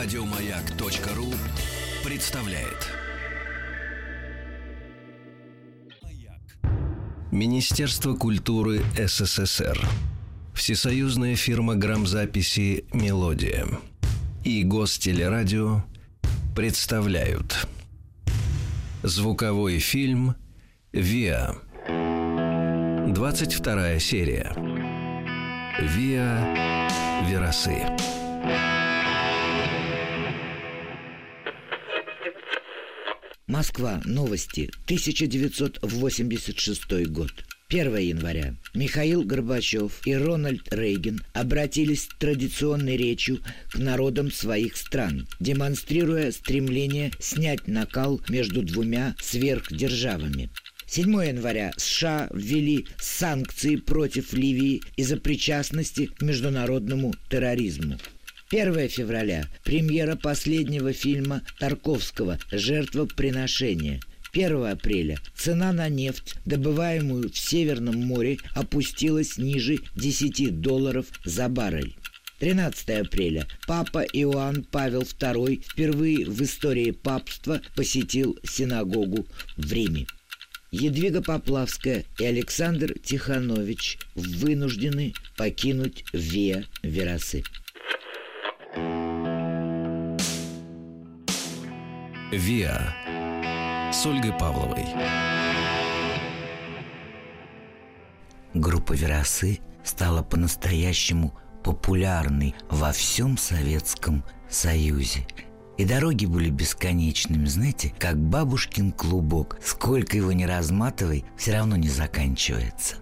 Радиомаяк.ру представляет. Министерство культуры СССР. Всесоюзная фирма грамзаписи «Мелодия» и Гостелерадио представляют. Звуковой фильм «Виа» 22 серия. «Виа Верасы» Москва. Новости. 1986 год. 1 января. Михаил Горбачев и Рональд Рейган обратились традиционной речью к народам своих стран, демонстрируя стремление снять накал между двумя сверхдержавами. 7 января США ввели санкции против Ливии из-за причастности к международному терроризму. 1 февраля – премьера последнего фильма Тарковского «Жертвоприношение». 1 апреля цена на нефть, добываемую в Северном море, опустилась ниже 10 долларов за баррель. 13 апреля папа Иоанн Павел II впервые в истории папства посетил синагогу в Риме. Едвига Поплавская и Александр Тиханович вынуждены покинуть Виа Верасы. «Виа» с Ольгой Павловой. Группа «Верасы» стала по-настоящему популярной во всем Советском Союзе. И дороги были бесконечными, знаете, как бабушкин клубок. Сколько его не разматывай, все равно не заканчивается.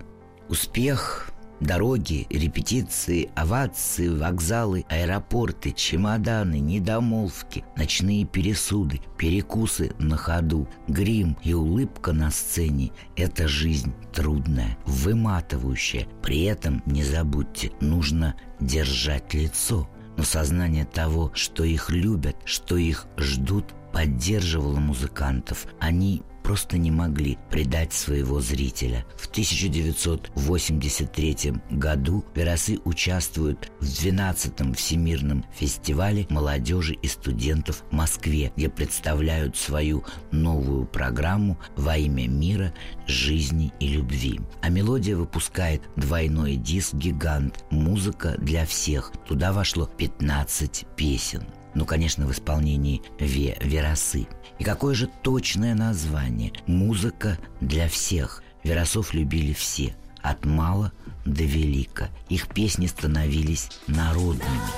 Успех Дороги, репетиции, овации, вокзалы, аэропорты, чемоданы, недомолвки, ночные пересуды, перекусы на ходу, грим и улыбка на сцене – это жизнь трудная, выматывающая. При этом, не забудьте, нужно держать лицо. Но сознание того, что их любят, что их ждут, поддерживало музыкантов. Они просто не могли предать своего зрителя. В 1983 году Веросы участвуют в 12-м Всемирном фестивале молодежи и студентов в Москве, где представляют свою новую программу «Во имя мира, жизни и любви». А мелодия выпускает двойной диск «Гигант. Музыка для всех». Туда вошло 15 песен ну, конечно, в исполнении Ве Верасы. И какое же точное название? Музыка для всех. Веросов любили все, от мала до велика. Их песни становились народными.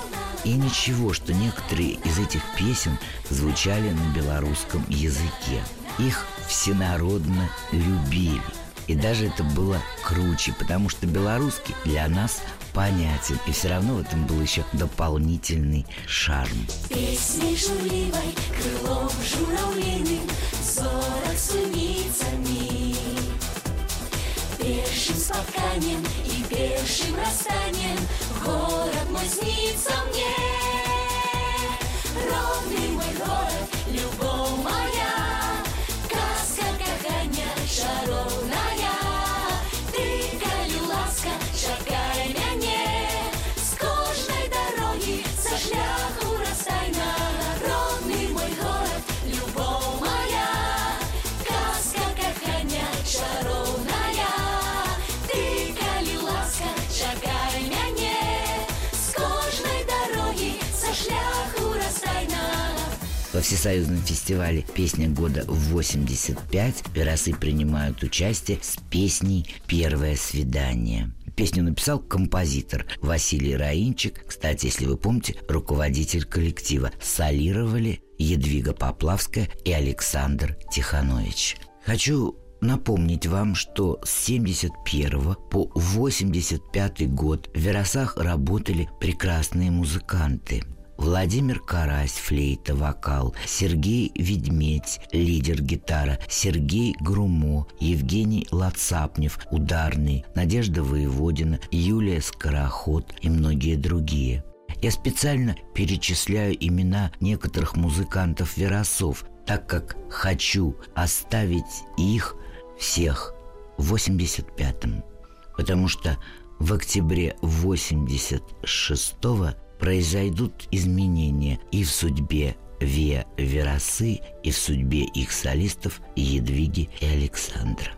И ничего, что некоторые из этих песен звучали на белорусском языке. Их всенародно любили. И даже это было круче, потому что белорусский для нас понятен. И все равно в этом был еще дополнительный шарм. Песней шумливой, крылом журавлиным, Зорок суницами. Першим спотканием и першим расстанием Город мой снится мне. Родный мой город, любовь моя, Во Всесоюзном фестивале «Песня года в 85» Веросы принимают участие с песней «Первое свидание». Песню написал композитор Василий Раинчик, кстати, если вы помните, руководитель коллектива. Солировали Едвига Поплавская и Александр Тиханович. Хочу напомнить вам, что с 71 по 85 год в Веросах работали прекрасные музыканты – Владимир Карась, флейта, вокал, Сергей Ведмедь, лидер гитара, Сергей Грумо, Евгений Лацапнев, ударный, Надежда Воеводина, Юлия Скороход и многие другие. Я специально перечисляю имена некоторых музыкантов-веросов, так как хочу оставить их всех в 85-м. Потому что в октябре 86-го произойдут изменения и в судьбе Виа Верасы, и в судьбе их солистов Едвиги и Александра.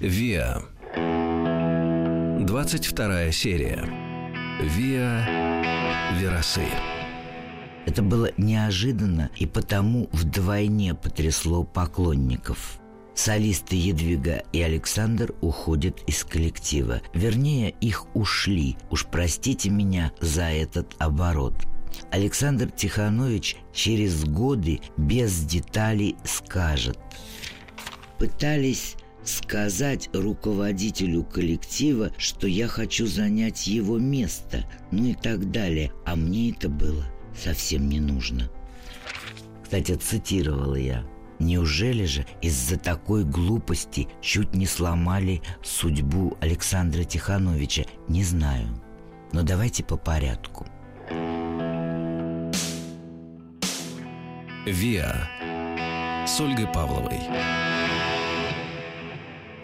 Виа. 22 серия. Виа Верасы. Это было неожиданно и потому вдвойне потрясло поклонников. Солисты Едвига и Александр уходят из коллектива. Вернее, их ушли. Уж простите меня за этот оборот. Александр Тиханович через годы без деталей скажет. Пытались сказать руководителю коллектива, что я хочу занять его место, ну и так далее. А мне это было совсем не нужно. Кстати, цитировала я. Неужели же из-за такой глупости чуть не сломали судьбу Александра Тихановича? Не знаю. Но давайте по порядку. ВИА с Ольгой Павловой.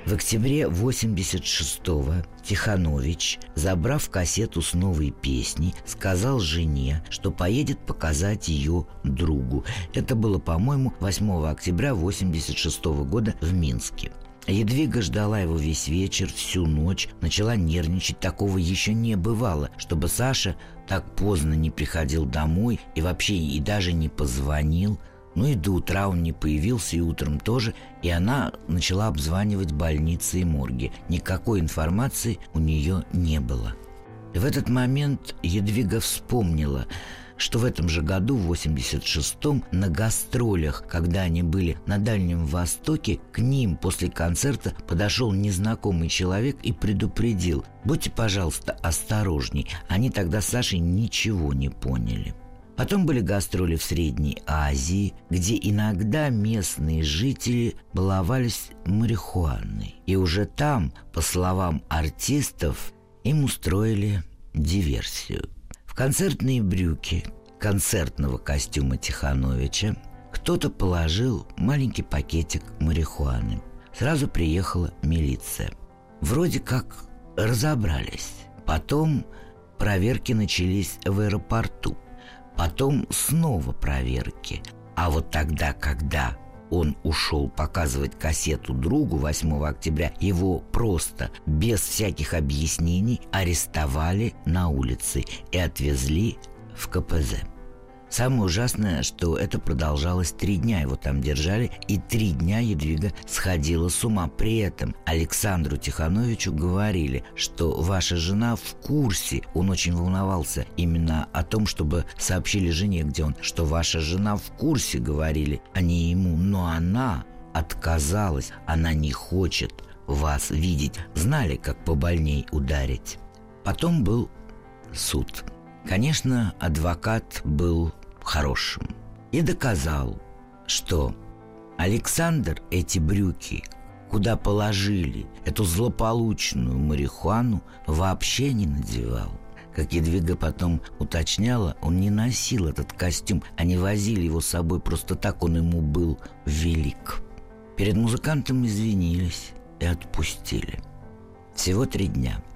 В октябре 86-го Тиханович, забрав кассету с новой песней, сказал жене, что поедет показать ее другу. Это было, по-моему, 8 октября 86 -го года в Минске. Едвига ждала его весь вечер, всю ночь, начала нервничать. Такого еще не бывало, чтобы Саша так поздно не приходил домой и вообще и даже не позвонил – ну и до утра он не появился, и утром тоже, и она начала обзванивать больницы и морги. Никакой информации у нее не было. В этот момент Едвига вспомнила, что в этом же году, в 86-м, на гастролях, когда они были на Дальнем Востоке, к ним после концерта подошел незнакомый человек и предупредил «Будьте, пожалуйста, осторожней». Они тогда с Сашей ничего не поняли. Потом были гастроли в Средней Азии, где иногда местные жители баловались марихуаной. И уже там, по словам артистов, им устроили диверсию. В концертные брюки концертного костюма Тихановича кто-то положил маленький пакетик марихуаны. Сразу приехала милиция. Вроде как разобрались. Потом проверки начались в аэропорту. Потом снова проверки. А вот тогда, когда он ушел показывать кассету другу 8 октября, его просто, без всяких объяснений, арестовали на улице и отвезли в КПЗ. Самое ужасное, что это продолжалось три дня, его там держали, и три дня Едвига сходила с ума. При этом Александру Тихановичу говорили, что ваша жена в курсе. Он очень волновался именно о том, чтобы сообщили жене, где он, что ваша жена в курсе, говорили, не ему. Но она отказалась, она не хочет вас видеть. Знали, как побольней ударить. Потом был суд. Конечно, адвокат был хорошим. И доказал, что Александр эти брюки куда положили эту злополучную марихуану, вообще не надевал. Как Едвига потом уточняла, он не носил этот костюм, они возили его с собой просто так, он ему был велик. Перед музыкантом извинились и отпустили. Всего три дня –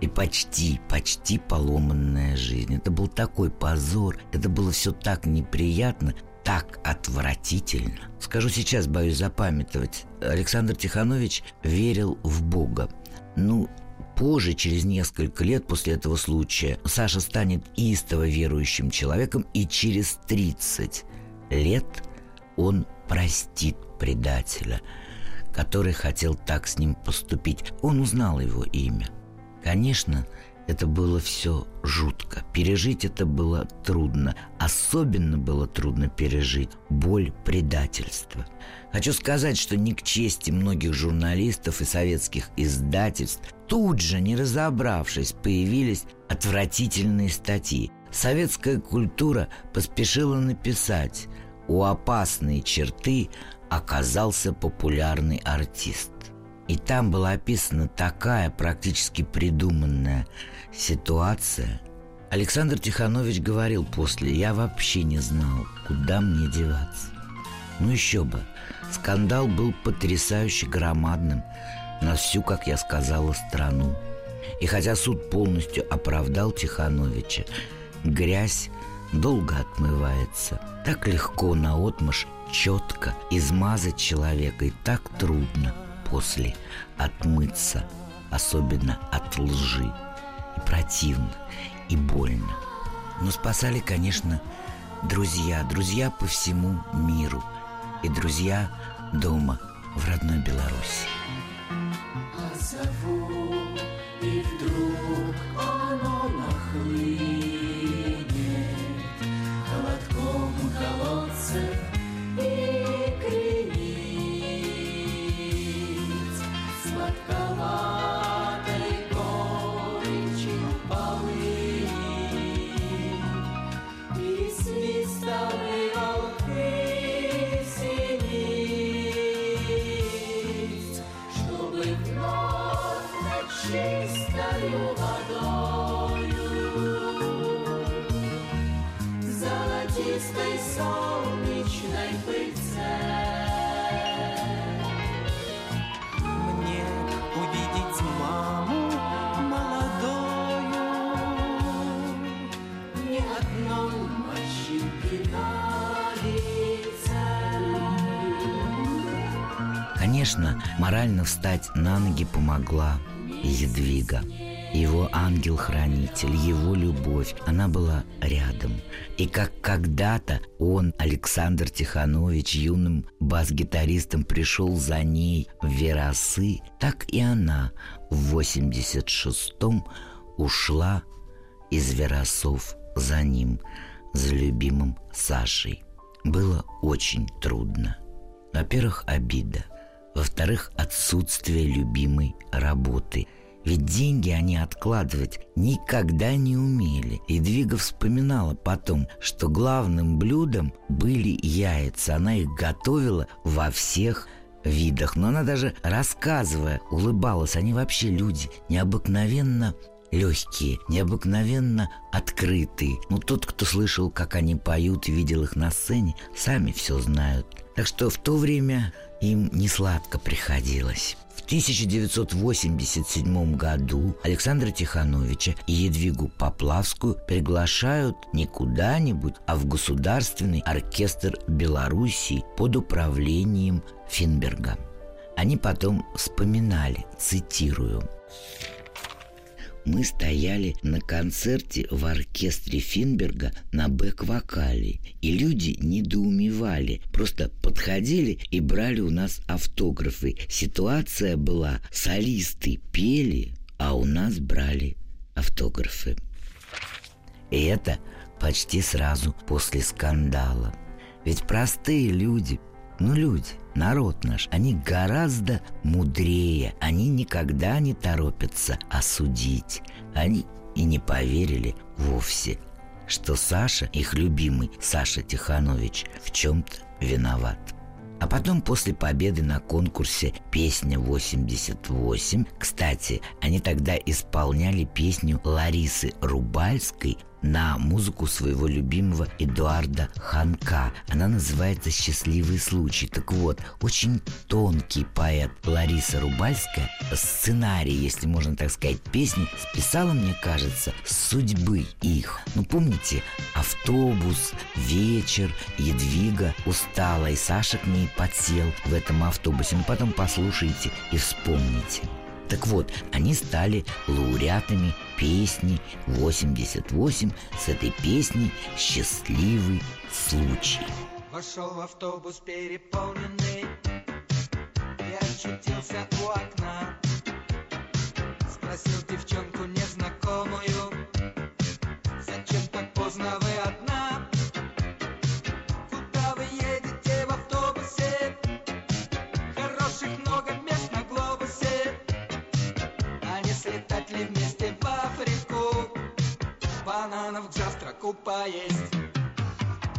и почти, почти поломанная жизнь. Это был такой позор, это было все так неприятно, так отвратительно. Скажу сейчас, боюсь запамятовать. Александр Тиханович верил в Бога. Ну, позже, через несколько лет после этого случая, Саша станет истово верующим человеком, и через 30 лет он простит предателя, который хотел так с ним поступить. Он узнал его имя. Конечно, это было все жутко. Пережить это было трудно. Особенно было трудно пережить боль предательства. Хочу сказать, что не к чести многих журналистов и советских издательств тут же, не разобравшись, появились отвратительные статьи. Советская культура поспешила написать «У опасной черты оказался популярный артист». И там была описана такая практически придуманная ситуация. Александр Тиханович говорил после, я вообще не знал, куда мне деваться. Ну еще бы, скандал был потрясающе громадным. на всю, как я сказала, страну. И хотя суд полностью оправдал Тихановича, грязь долго отмывается. Так легко на отмашь четко измазать человека и так трудно после отмыться, особенно от лжи. И противно, и больно. Но спасали, конечно, друзья, друзья по всему миру и друзья дома в родной Беларуси. А зову, Конечно, морально встать на ноги помогла Едвига. Его ангел-хранитель, его любовь, она была рядом. И как когда-то он, Александр Тиханович, юным бас-гитаристом пришел за ней в Веросы, так и она в 86-м ушла из Веросов за ним, за любимым Сашей. Было очень трудно. Во-первых, обида. Во-вторых, отсутствие любимой работы. Ведь деньги они откладывать никогда не умели. И Двига вспоминала потом, что главным блюдом были яйца. Она их готовила во всех видах. Но она даже рассказывая, улыбалась. Они вообще люди необыкновенно легкие, необыкновенно открытые. Ну, тот, кто слышал, как они поют и видел их на сцене, сами все знают. Так что в то время им не сладко приходилось. В 1987 году Александра Тихановича и Едвигу Поплавскую приглашают не куда-нибудь, а в Государственный оркестр Белоруссии под управлением Финберга. Они потом вспоминали, цитирую, мы стояли на концерте в оркестре Финберга на бэк-вокале, и люди недоумевали, просто подходили и брали у нас автографы. Ситуация была, солисты пели, а у нас брали автографы. И это почти сразу после скандала. Ведь простые люди, ну люди, народ наш, они гораздо мудрее, они никогда не торопятся осудить. Они и не поверили вовсе, что Саша, их любимый Саша Тиханович, в чем-то виноват. А потом после победы на конкурсе «Песня 88», кстати, они тогда исполняли песню Ларисы Рубальской на музыку своего любимого Эдуарда Ханка. Она называется «Счастливый случай». Так вот, очень тонкий поэт Лариса Рубальская сценарий, если можно так сказать, песни списала, мне кажется, судьбы их. Ну, помните, автобус, вечер, Едвига устала, и Саша к ней подсел в этом автобусе. Ну, потом послушайте и вспомните. Так вот, они стали лауреатами песни 88 с этой песней «Счастливый случай». Вошел в автобус переполненный И очутился у окна поесть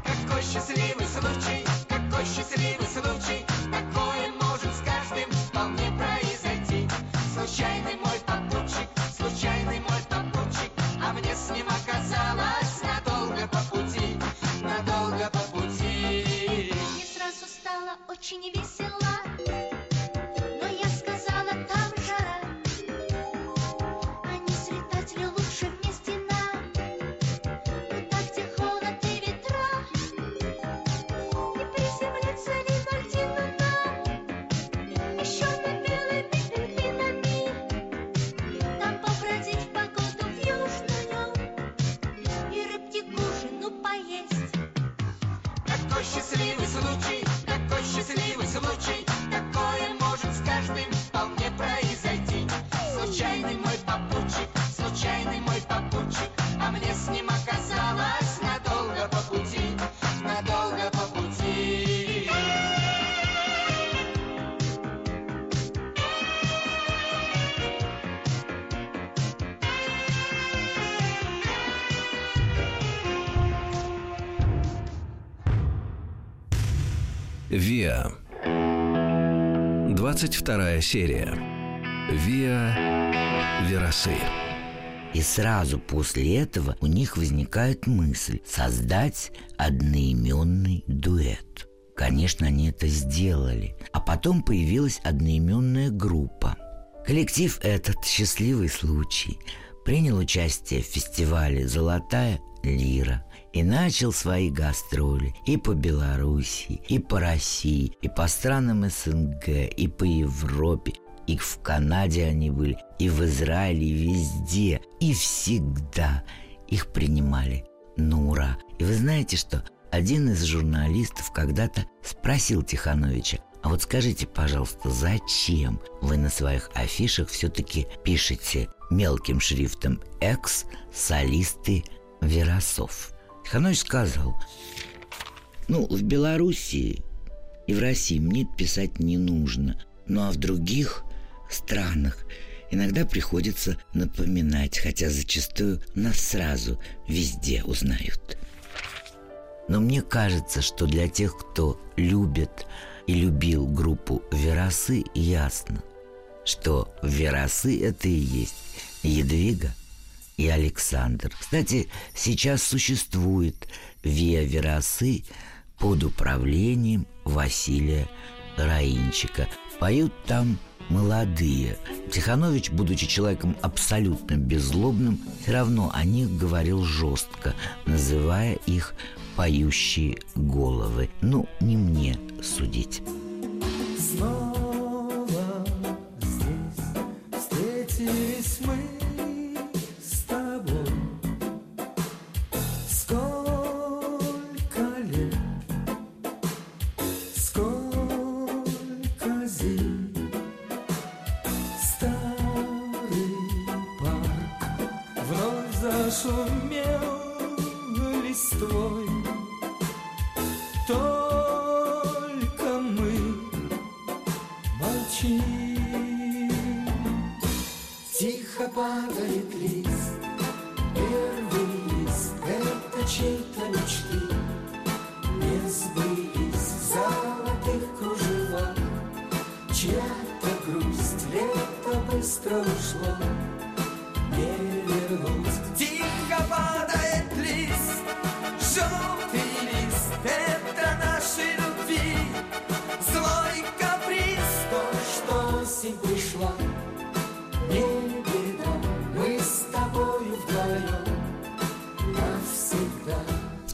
какой счастливый случай, какой счастливый случай, Виа. 22 серия. Виа Верасы. И сразу после этого у них возникает мысль создать одноименный дуэт. Конечно, они это сделали. А потом появилась одноименная группа. Коллектив этот «Счастливый случай» принял участие в фестивале «Золотая лира» и начал свои гастроли и по Белоруссии, и по России, и по странам СНГ, и по Европе, и в Канаде они были, и в Израиле, и везде, и всегда их принимали на ура. И вы знаете что? Один из журналистов когда-то спросил Тихановича, а вот скажите, пожалуйста, зачем вы на своих афишах все-таки пишете мелким шрифтом «экс-солисты Веросов»? Тиханович сказал, ну, в Белоруссии и в России мне писать не нужно, ну а в других странах иногда приходится напоминать, хотя зачастую нас сразу везде узнают. Но мне кажется, что для тех, кто любит и любил группу «Веросы», ясно, что «Веросы» — это и есть Едвига и Александр. Кстати, сейчас существует «Виа Веросы» под управлением Василия Раинчика. Поют там молодые. Тиханович, будучи человеком абсолютно беззлобным, все равно о них говорил жестко, называя их поющие головы. Ну, не мне судить.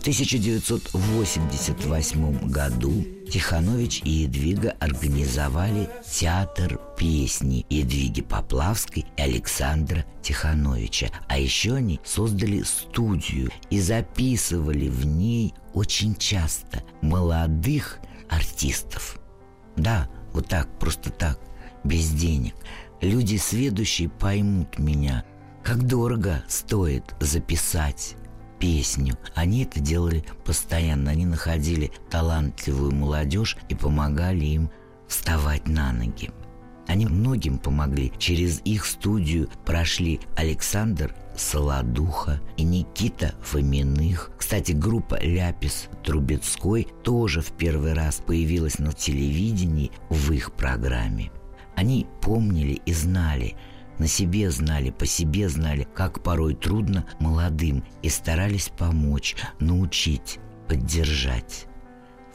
1988 году Тиханович и Едвига организовали театр песни Едвиги Поплавской и Александра Тихановича. А еще они создали студию и записывали в ней очень часто молодых артистов. Да, вот так, просто так, без денег. Люди сведущие поймут меня, как дорого стоит записать песню. Они это делали постоянно. Они находили талантливую молодежь и помогали им вставать на ноги. Они многим помогли. Через их студию прошли Александр Солодуха и Никита Фоминых. Кстати, группа «Ляпис Трубецкой» тоже в первый раз появилась на телевидении в их программе. Они помнили и знали, на себе знали, по себе знали, как порой трудно молодым и старались помочь, научить, поддержать.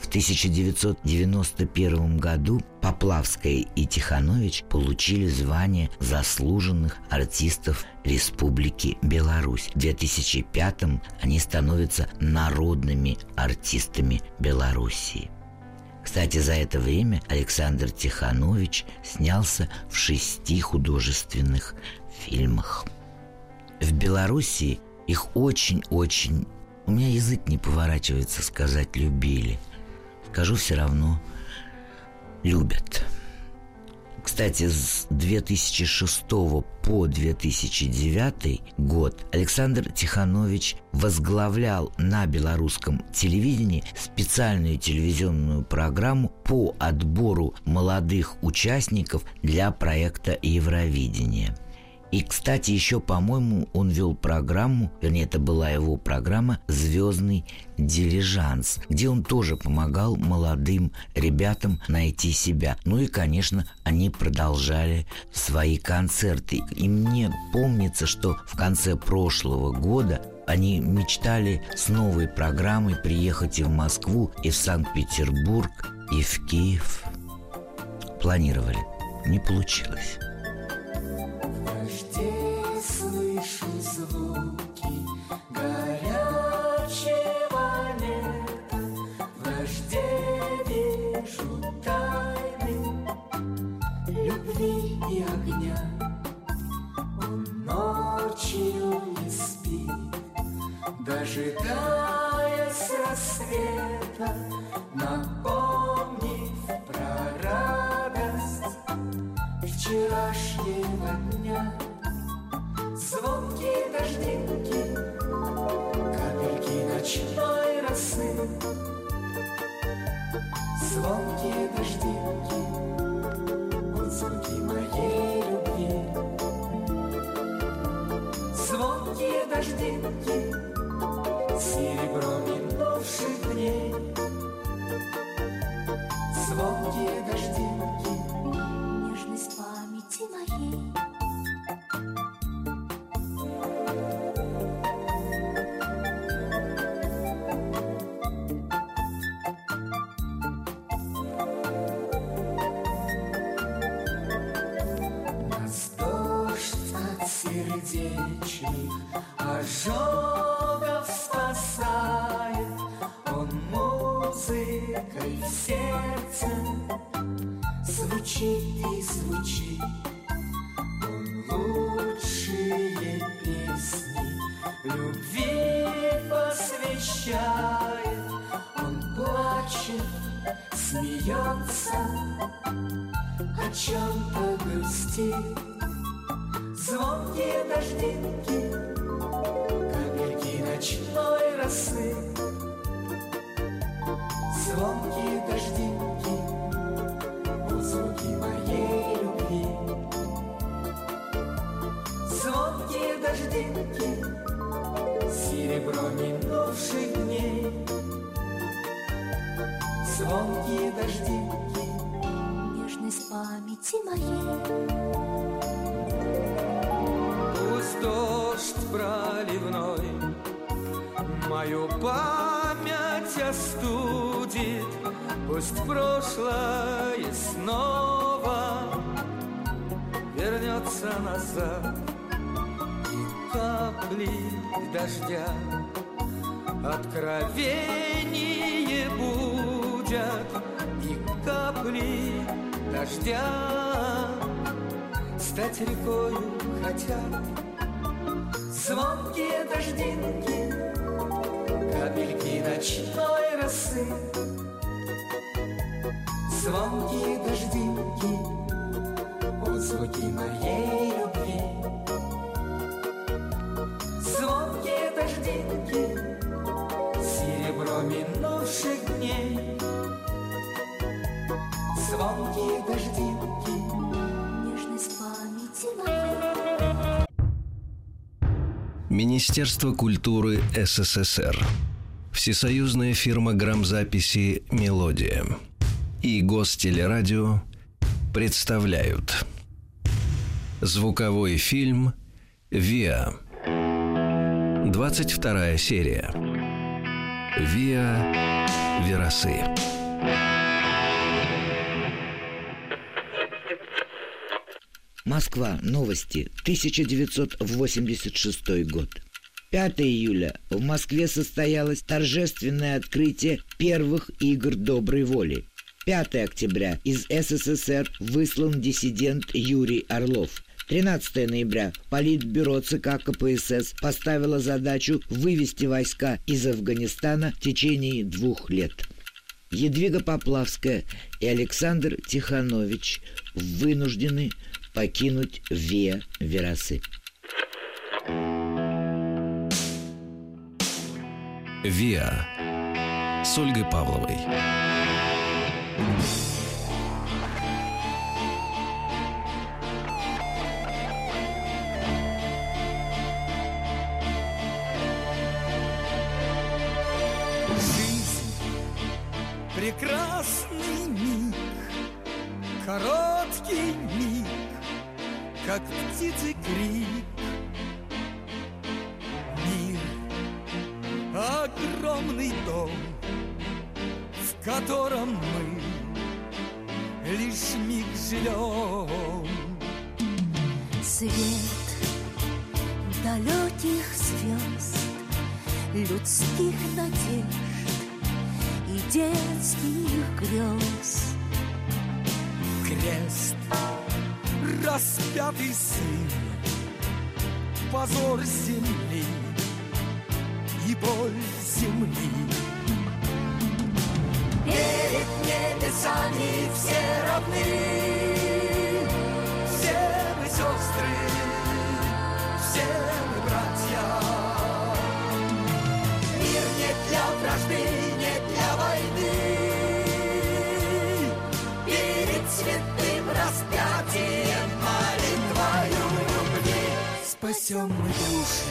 В 1991 году Поплавская и Тиханович получили звание заслуженных артистов Республики Беларусь. В 2005 они становятся народными артистами Белоруссии. Кстати, за это время Александр Тиханович снялся в шести художественных фильмах. В Белоруссии их очень-очень... У меня язык не поворачивается сказать «любили». Скажу все равно «любят». Кстати, с 2006 по 2009 год Александр Тиханович возглавлял на белорусском телевидении специальную телевизионную программу по отбору молодых участников для проекта Евровидения. И, кстати, еще, по-моему, он вел программу, вернее, это была его программа «Звездный дилижанс», где он тоже помогал молодым ребятам найти себя. Ну и, конечно, они продолжали свои концерты. И мне помнится, что в конце прошлого года они мечтали с новой программой приехать и в Москву, и в Санкт-Петербург, и в Киев. Планировали. Не получилось. В дожде слышу звуки горячего лета, В дожде вижу тайны любви и огня. Он ночью не спит, дожидаясь рассвета, напомнив Звонкие дождинки, звуки моей любви. Звонкие дождинки, серебро минувших дней. Звонкие дождинки, Нежность памяти моей Пусть дождь проливной Мою память остудит Пусть прошлое снова Вернется назад. И капли дождя Откровение будят. И капли дождя Стать рекою хотят. Звонкие дождинки, капельки ночной росы. Звонкие дождинки, вот звуки моей любви. Звонкие дождинки, серебро минувших дней. Звонкие дождинки, Нежность памяти моей Министерство культуры СССР. Всесоюзная фирма грамзаписи «Мелодия» и Гостелерадио представляют Звуковой фильм «Виа» 22 серия «Виа Верасы» Москва. Новости. 1986 год. 5 июля в Москве состоялось торжественное открытие первых игр доброй воли. 5 октября из СССР выслан диссидент Юрий Орлов. 13 ноября Политбюро ЦК КПСС поставило задачу вывести войска из Афганистана в течение двух лет. Едвига Поплавская и Александр Тиханович вынуждены покинуть Виа Верасы. «Виа» с Ольгой Павловой. Жизнь прекрасный миг, короткий миг, как птицы крик. Мир огромный дом в котором мы лишь миг живем. Свет далеких звезд, людских надежд и детских грез. Крест, распятый сын, позор земли и боль земли. Перед небесами все равны, все мы сестры, все мы братья. Мир не для вражды, не для войны. Перед святым распятием молитвою любви спасем мы души.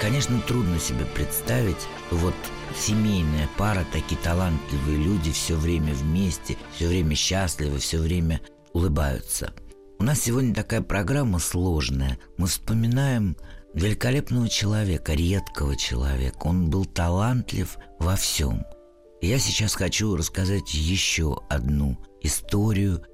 Конечно, трудно себе представить, вот семейная пара, такие талантливые люди, все время вместе, все время счастливы, все время улыбаются. У нас сегодня такая программа сложная. Мы вспоминаем великолепного человека, редкого человека. Он был талантлив во всем. Я сейчас хочу рассказать еще одну историю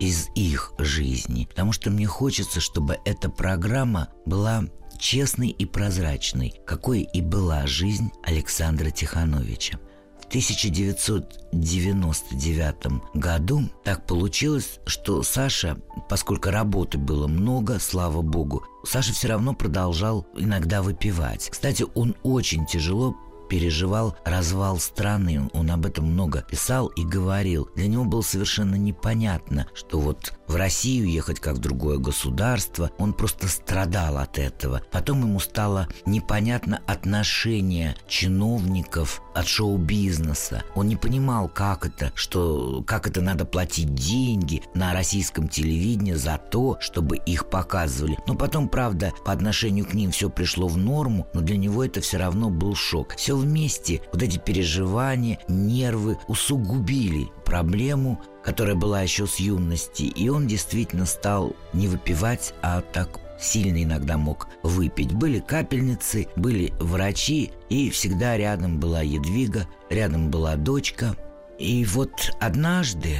из их жизни, потому что мне хочется, чтобы эта программа была честной и прозрачной, какой и была жизнь Александра Тихановича. В 1999 году так получилось, что Саша, поскольку работы было много, слава богу, Саша все равно продолжал иногда выпивать. Кстати, он очень тяжело переживал развал страны. Он об этом много писал и говорил. Для него было совершенно непонятно, что вот в Россию ехать как в другое государство. Он просто страдал от этого. Потом ему стало непонятно отношение чиновников от шоу-бизнеса. Он не понимал, как это, что, как это надо платить деньги на российском телевидении за то, чтобы их показывали. Но потом, правда, по отношению к ним все пришло в норму, но для него это все равно был шок. Все вместе, вот эти переживания, нервы усугубили проблему, которая была еще с юности, и он действительно стал не выпивать, а так сильно иногда мог выпить. Были капельницы, были врачи, и всегда рядом была Едвига, рядом была дочка. И вот однажды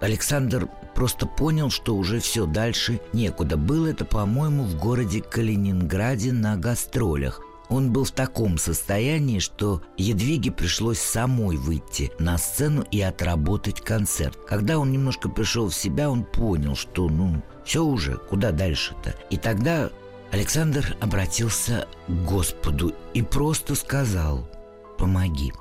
Александр просто понял, что уже все дальше некуда. Было это, по-моему, в городе Калининграде на гастролях. Он был в таком состоянии, что Едвиге пришлось самой выйти на сцену и отработать концерт. Когда он немножко пришел в себя, он понял, что ну все уже, куда дальше-то. И тогда Александр обратился к Господу и просто сказал «Помоги».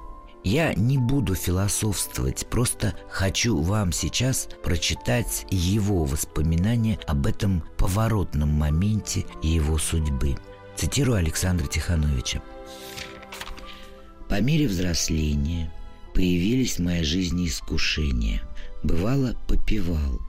Я не буду философствовать, просто хочу вам сейчас прочитать его воспоминания об этом поворотном моменте его судьбы. Цитирую Александра Тихановича. По мере взросления появились в моей жизни искушения. Бывало, попивал.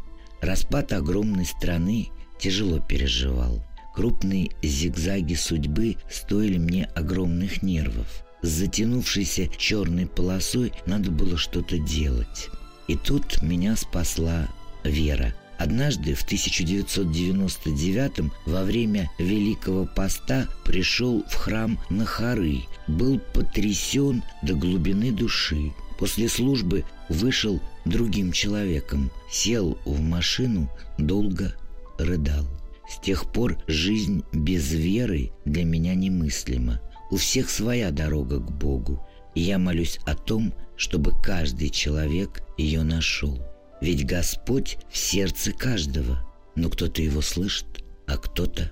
Распад огромной страны тяжело переживал. Крупные зигзаги судьбы стоили мне огромных нервов. С затянувшейся черной полосой надо было что-то делать. И тут меня спасла Вера – Однажды в 1999 во время Великого Поста пришел в храм Нахары, был потрясен до глубины души. После службы вышел другим человеком, сел в машину, долго рыдал. С тех пор жизнь без веры для меня немыслима. У всех своя дорога к Богу, я молюсь о том, чтобы каждый человек ее нашел. Ведь Господь в сердце каждого, но кто-то его слышит, а кто-то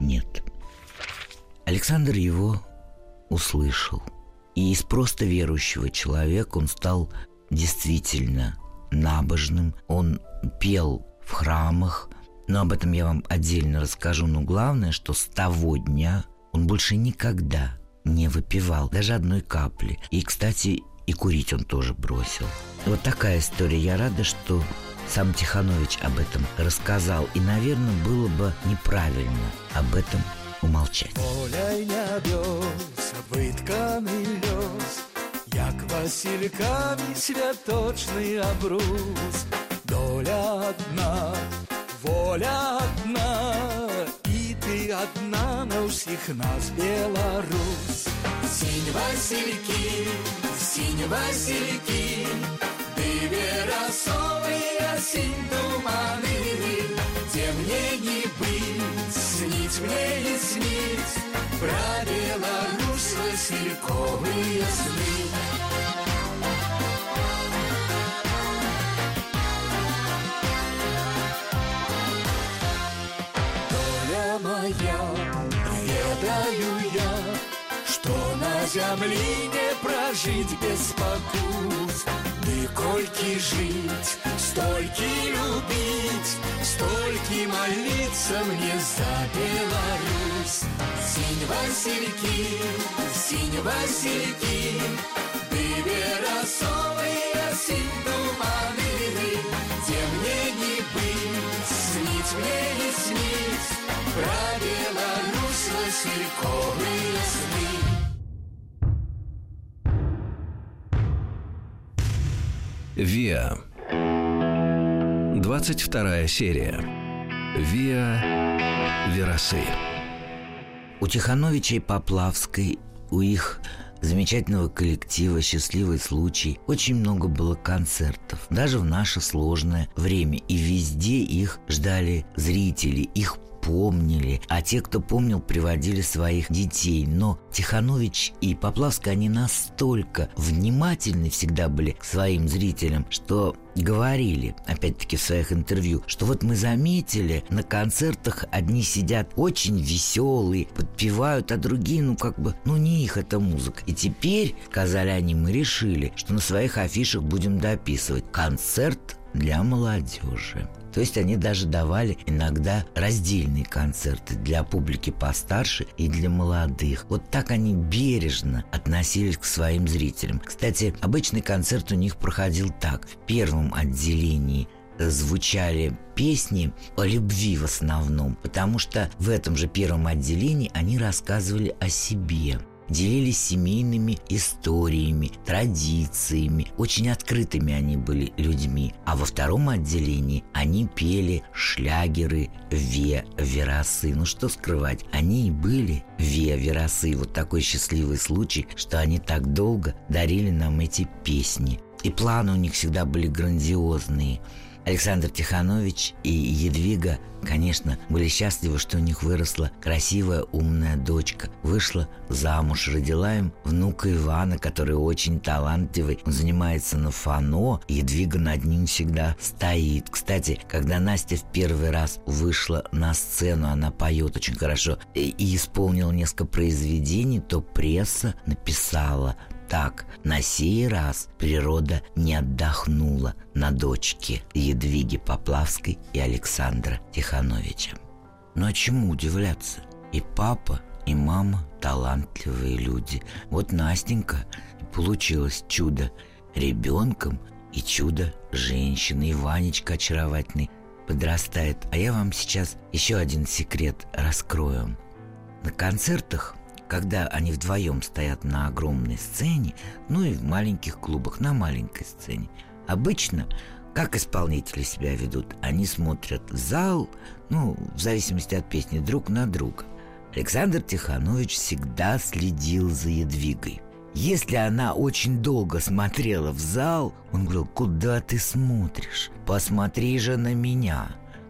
нет. Александр его услышал. И из просто верующего человека он стал действительно набожным. Он пел в храмах, но об этом я вам отдельно расскажу. Но главное, что с того дня он больше никогда не выпивал даже одной капли. И, кстати, и курить он тоже бросил. Вот такая история. Я рада, что сам Тиханович об этом рассказал. И, наверное, было бы неправильно об этом умолчать. Полей небес, вытканный лес, як васильками святочный обрус. Доля одна, воля одна, і ти одна на всіх нас, Беларусь. Сінь васильки, сінь васильки, ты веросовые синь туманы, где мне не быть, снить мне не снить, про Беларусь васильковые сны. Доля моя, ведаю я, что на земле не прожить без покус. Кольки жить, стольки любить, стольки молиться мне за Беларусь. Синь васильки, синь васильки, ты веросовые синь туманы, где мне не быть, снить мне не снить, про Беларусь васильковые сны. ВИА. 22 серия. ВИА Верасы. У Тихановича и Поплавской, у их замечательного коллектива «Счастливый случай» очень много было концертов, даже в наше сложное время. И везде их ждали зрители, их помнили, а те, кто помнил, приводили своих детей. Но Тиханович и Поплавская, они настолько внимательны всегда были к своим зрителям, что говорили, опять-таки в своих интервью, что вот мы заметили, на концертах одни сидят очень веселые, подпевают, а другие, ну как бы, ну не их эта музыка. И теперь, сказали они, мы решили, что на своих афишах будем дописывать концерт для молодежи. То есть они даже давали иногда раздельные концерты для публики постарше и для молодых. Вот так они бережно относились к своим зрителям. Кстати, обычный концерт у них проходил так. В первом отделении звучали песни о любви в основном, потому что в этом же первом отделении они рассказывали о себе делились семейными историями, традициями. Очень открытыми они были людьми. А во втором отделении они пели шлягеры Ве Верасы. Ну что скрывать, они и были Ве Верасы. Вот такой счастливый случай, что они так долго дарили нам эти песни. И планы у них всегда были грандиозные – Александр Тиханович и Едвига, конечно, были счастливы, что у них выросла красивая, умная дочка. Вышла замуж, родила им внука Ивана, который очень талантливый. Он занимается на фано, Едвига над ним всегда стоит. Кстати, когда Настя в первый раз вышла на сцену, она поет очень хорошо и, исполнила несколько произведений, то пресса написала так, на сей раз природа не отдохнула на дочке Едвиги Поплавской и Александра Тихановича. Но чему удивляться? И папа, и мама талантливые люди. Вот Настенька получилось чудо ребенком и чудо женщиной. И Ванечка очаровательный подрастает. А я вам сейчас еще один секрет раскрою. На концертах когда они вдвоем стоят на огромной сцене, ну и в маленьких клубах на маленькой сцене. Обычно, как исполнители себя ведут, они смотрят в зал, ну, в зависимости от песни, друг на друга. Александр Тиханович всегда следил за Едвигой. Если она очень долго смотрела в зал, он говорил, куда ты смотришь? Посмотри же на меня.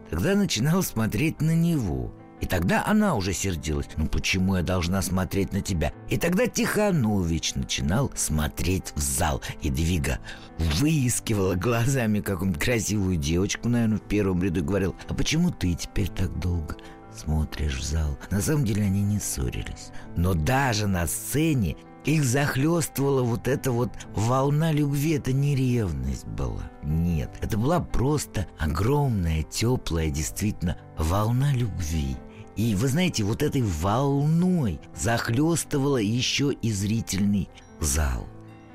Тогда начинал смотреть на него – и тогда она уже сердилась. Ну почему я должна смотреть на тебя? И тогда Тиханович начинал смотреть в зал. И Двига выискивала глазами какую-нибудь красивую девочку, наверное, в первом ряду и говорил, а почему ты теперь так долго смотришь в зал? На самом деле они не ссорились. Но даже на сцене их захлестывала вот эта вот волна любви. Это не ревность была. Нет, это была просто огромная, теплая, действительно, волна любви. И вы знаете, вот этой волной захлестывало еще и зрительный зал.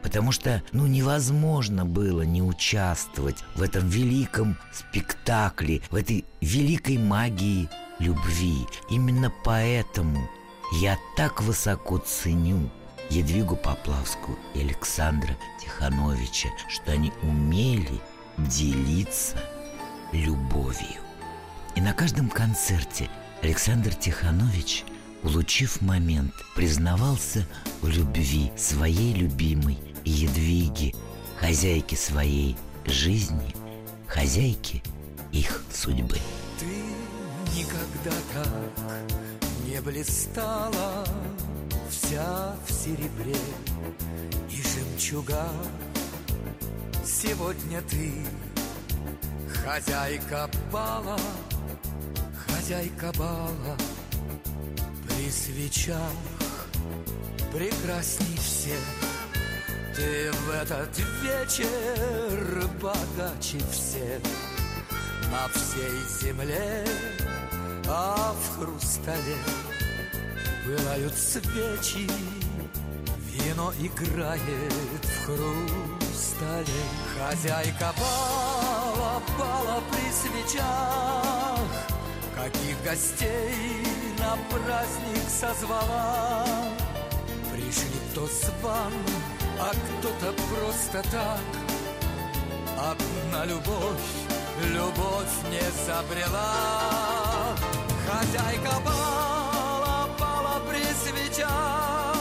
Потому что, ну, невозможно было не участвовать в этом великом спектакле, в этой великой магии любви. Именно поэтому я так высоко ценю Едвигу Поплавскую и Александра Тихановича, что они умели делиться любовью. И на каждом концерте Александр Тиханович, улучив момент, признавался в любви своей любимой Едвиги, хозяйки своей жизни, хозяйки их судьбы. Ты никогда так не блистала Вся в серебре и жемчуга Сегодня ты хозяйка бала Хозяйка бала. При свечах Прекрасней всех. Ты в этот вечер богаче всех. На всей земле, а в хрустале Пылают свечи, вино играет в хрустале. Хозяйка бала, бала при свечах Каких гостей на праздник созвала. Пришли кто зван, а кто-то просто так. Одна любовь, любовь не забрела. Хозяйка бала, бала при свечах.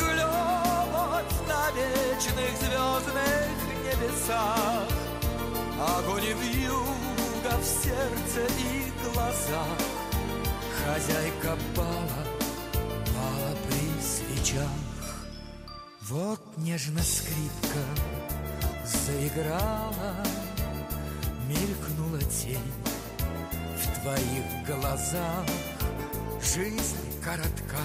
Любовь на вечных звездных небесах. Огонь и вьюга в сердце и глазах Хозяйка бала, бала при свечах Вот нежно скрипка заиграла Мелькнула тень в твоих глазах. Жизнь коротка,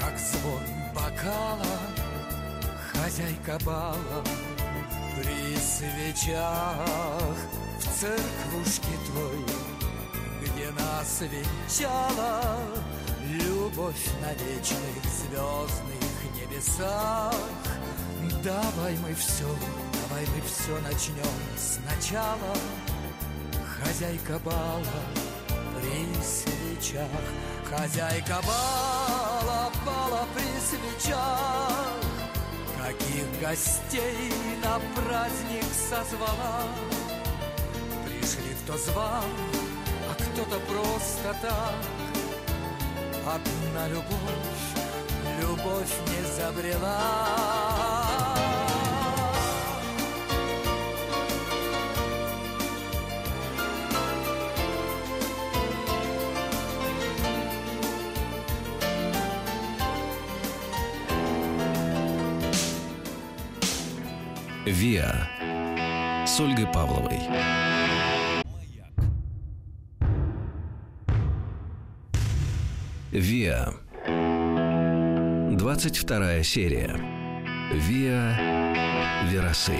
как звон бокала. Хозяйка бала при свечах. В церквушке твой, венчала Любовь на вечных звездных небесах. Давай мы все, давай мы все начнем сначала. Хозяйка бала при свечах Хозяйка бала, бала при свечах. Каких гостей на праздник созвала? Пришли кто звал, кто-то просто так Одна любовь, любовь не забрела «Виа» с Ольгой Павловой. «Виа» 22 серия. «Виа Верасы».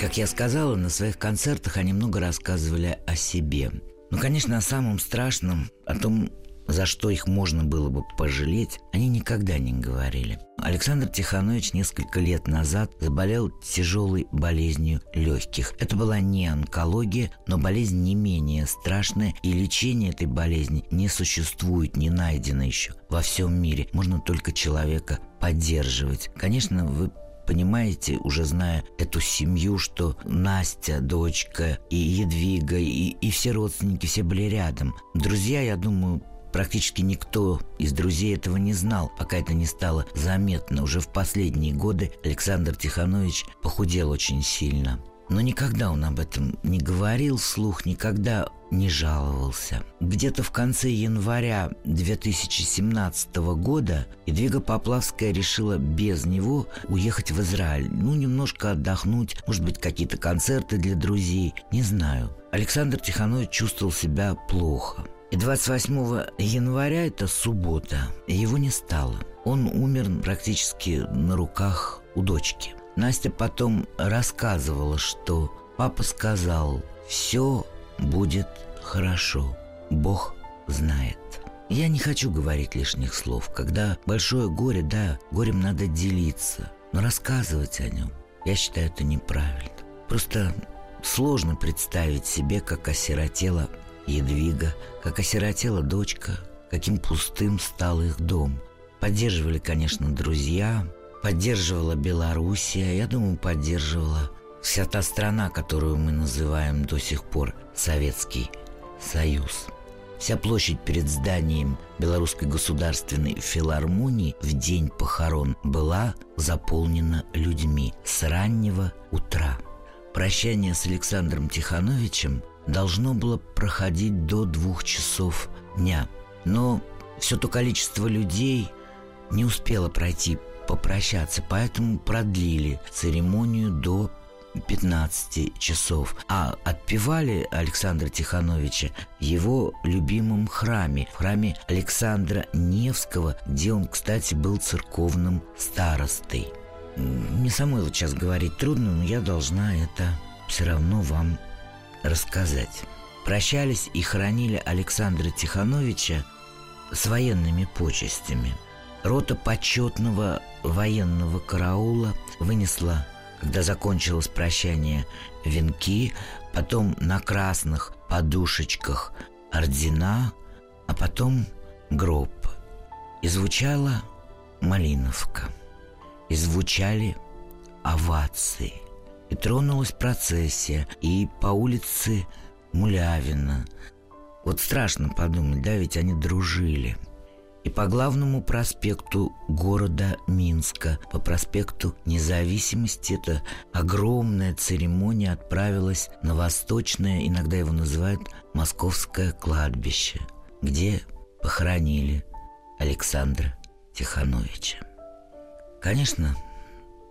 Как я сказала, на своих концертах они много рассказывали о себе. Ну, конечно, о самом страшном, о том, за что их можно было бы пожалеть, они никогда не говорили. Александр Тиханович несколько лет назад заболел тяжелой болезнью легких. Это была не онкология, но болезнь не менее страшная, и лечение этой болезни не существует, не найдено еще во всем мире. Можно только человека поддерживать. Конечно, вы понимаете, уже зная эту семью, что Настя, дочка, и Едвига, и, и все родственники, все были рядом. Друзья, я думаю, Практически никто из друзей этого не знал, пока это не стало заметно. Уже в последние годы Александр Тиханович похудел очень сильно. Но никогда он об этом не говорил вслух, никогда не жаловался. Где-то в конце января 2017 года Едвига Поплавская решила без него уехать в Израиль. Ну, немножко отдохнуть, может быть, какие-то концерты для друзей, не знаю. Александр Тиханович чувствовал себя плохо – и 28 января, это суббота, его не стало. Он умер практически на руках у дочки. Настя потом рассказывала, что папа сказал, все будет хорошо, Бог знает. Я не хочу говорить лишних слов. Когда большое горе, да, горем надо делиться. Но рассказывать о нем, я считаю, это неправильно. Просто сложно представить себе, как осиротела Едвига, как осиротела дочка, каким пустым стал их дом. Поддерживали, конечно, друзья, поддерживала Белоруссия, я думаю, поддерживала вся та страна, которую мы называем до сих пор Советский Союз. Вся площадь перед зданием Белорусской государственной филармонии в день похорон была заполнена людьми с раннего утра. Прощание с Александром Тихановичем должно было проходить до двух часов дня. Но все то количество людей не успело пройти попрощаться, поэтому продлили церемонию до 15 часов. А отпевали Александра Тихановича в его любимом храме, в храме Александра Невского, где он, кстати, был церковным старостой. Мне самой вот сейчас говорить трудно, но я должна это все равно вам рассказать. Прощались и хоронили Александра Тихановича с военными почестями. Рота почетного военного караула вынесла когда закончилось прощание, венки, потом на красных подушечках ордена, а потом гроб. И звучала Малиновка. И звучали овации. И тронулась процессия, и по улице Мулявина. Вот страшно подумать, да, ведь они дружили – и по главному проспекту города Минска, по проспекту Независимости, эта огромная церемония отправилась на восточное, иногда его называют Московское кладбище, где похоронили Александра Тихановича. Конечно,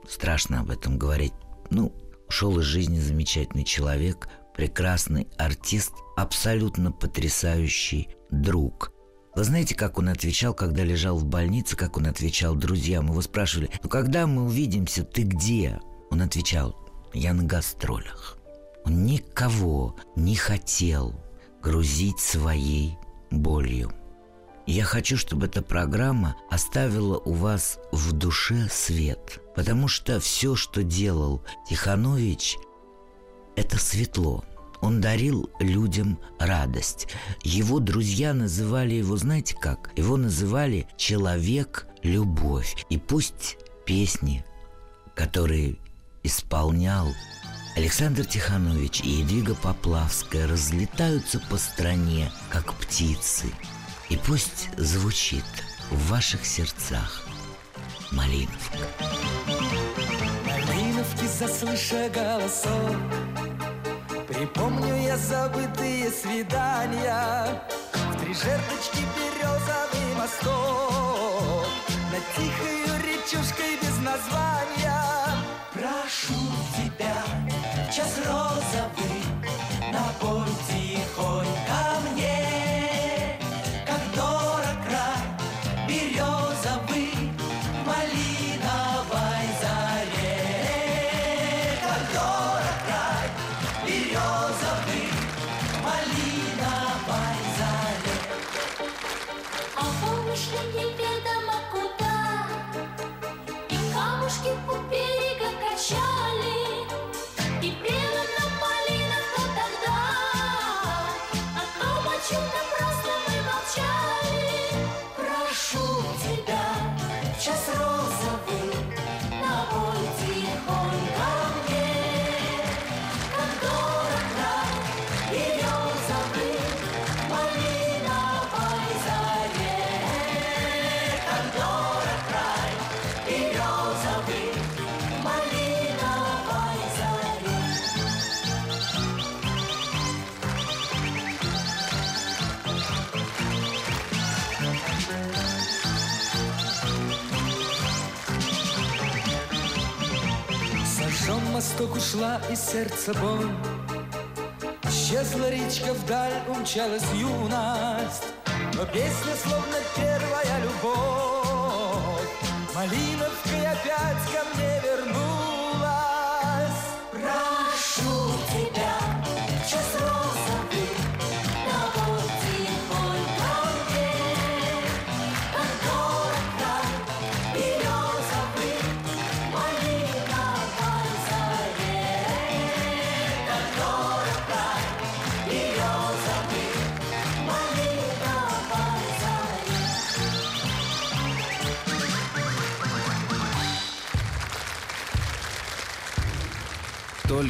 страшно об этом говорить. Ну, ушел из жизни замечательный человек, прекрасный артист, абсолютно потрясающий друг – вы знаете, как он отвечал, когда лежал в больнице, как он отвечал друзьям? Его спрашивали, ну когда мы увидимся, ты где? Он отвечал, я на гастролях. Он никого не хотел грузить своей болью. Я хочу, чтобы эта программа оставила у вас в душе свет, потому что все, что делал Тиханович, это светло – он дарил людям радость. Его друзья называли его, знаете как? Его называли «человек-любовь». И пусть песни, которые исполнял Александр Тиханович и Едвига Поплавская разлетаются по стране, как птицы. И пусть звучит в ваших сердцах Малиновка. Малиновки, заслыша голосов Припомню я забытые свидания. В три жердочки березовый мосток. Над тихою речушкой без названия. Прошу тебя, час розовый тихонько мосток ушла из сердца боль. Исчезла речка вдаль, умчалась юность. Но песня словно первая любовь. Малиновка опять ко мне вернулась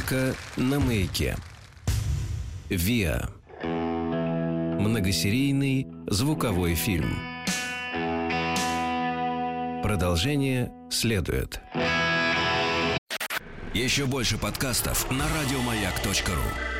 Только на маяке. ВИА. Многосерийный звуковой фильм. Продолжение следует. Еще больше подкастов на радиомаяк.ру.